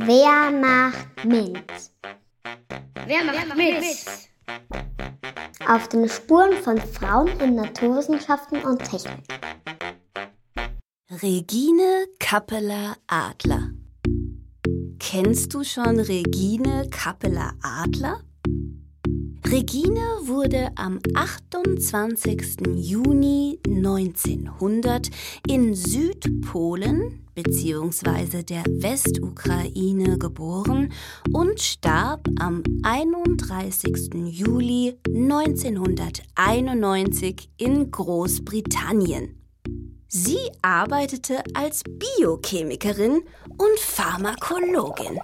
Wer macht mit? Wer macht mit? Auf den Spuren von Frauen in Naturwissenschaften und Technik. Regine Kappeler-Adler. Kennst du schon Regine Kappeler-Adler? Regine wurde am 28. Juni 1900 in Südpolen bzw. der Westukraine geboren und starb am 31. Juli 1991 in Großbritannien. Sie arbeitete als Biochemikerin und Pharmakologin.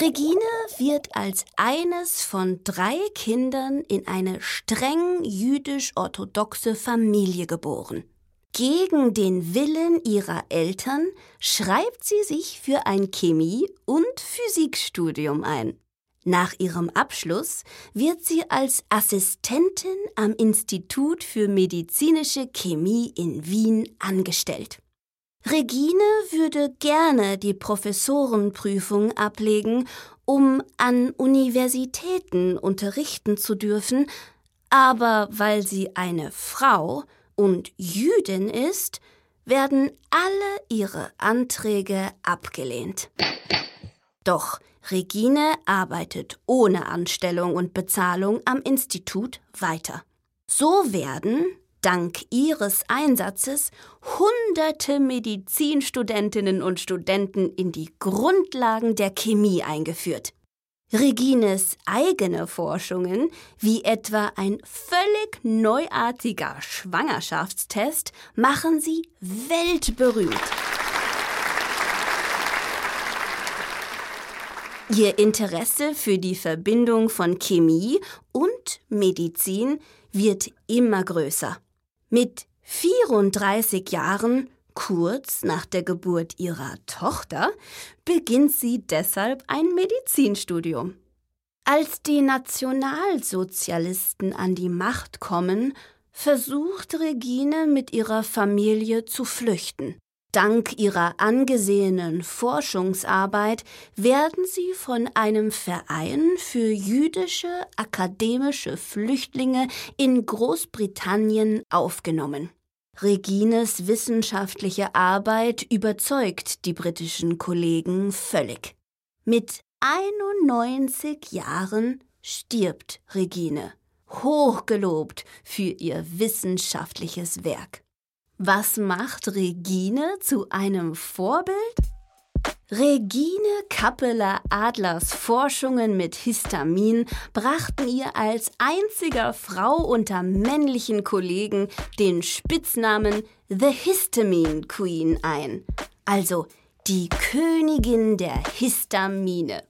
Regine wird als eines von drei Kindern in eine streng jüdisch-orthodoxe Familie geboren. Gegen den Willen ihrer Eltern schreibt sie sich für ein Chemie- und Physikstudium ein. Nach ihrem Abschluss wird sie als Assistentin am Institut für medizinische Chemie in Wien angestellt. Regine würde gerne die Professorenprüfung ablegen, um an Universitäten unterrichten zu dürfen, aber weil sie eine Frau und Jüdin ist, werden alle ihre Anträge abgelehnt. Doch Regine arbeitet ohne Anstellung und Bezahlung am Institut weiter. So werden dank ihres Einsatzes hunderte Medizinstudentinnen und Studenten in die Grundlagen der Chemie eingeführt. Regines eigene Forschungen, wie etwa ein völlig neuartiger Schwangerschaftstest, machen sie weltberühmt. Ihr Interesse für die Verbindung von Chemie und Medizin wird immer größer. Mit 34 Jahren, kurz nach der Geburt ihrer Tochter, beginnt sie deshalb ein Medizinstudium. Als die Nationalsozialisten an die Macht kommen, versucht Regine mit ihrer Familie zu flüchten. Dank ihrer angesehenen Forschungsarbeit werden sie von einem Verein für jüdische akademische Flüchtlinge in Großbritannien aufgenommen. Regines wissenschaftliche Arbeit überzeugt die britischen Kollegen völlig. Mit 91 Jahren stirbt Regine, hochgelobt für ihr wissenschaftliches Werk. Was macht Regine zu einem Vorbild? Regine Kappeler-Adlers Forschungen mit Histamin brachten ihr als einziger Frau unter männlichen Kollegen den Spitznamen The Histamine Queen ein, also die Königin der Histamine.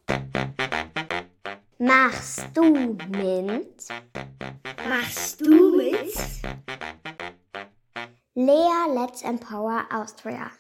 Machst du mit? Machst du mit? Lea Let's Empower Austria.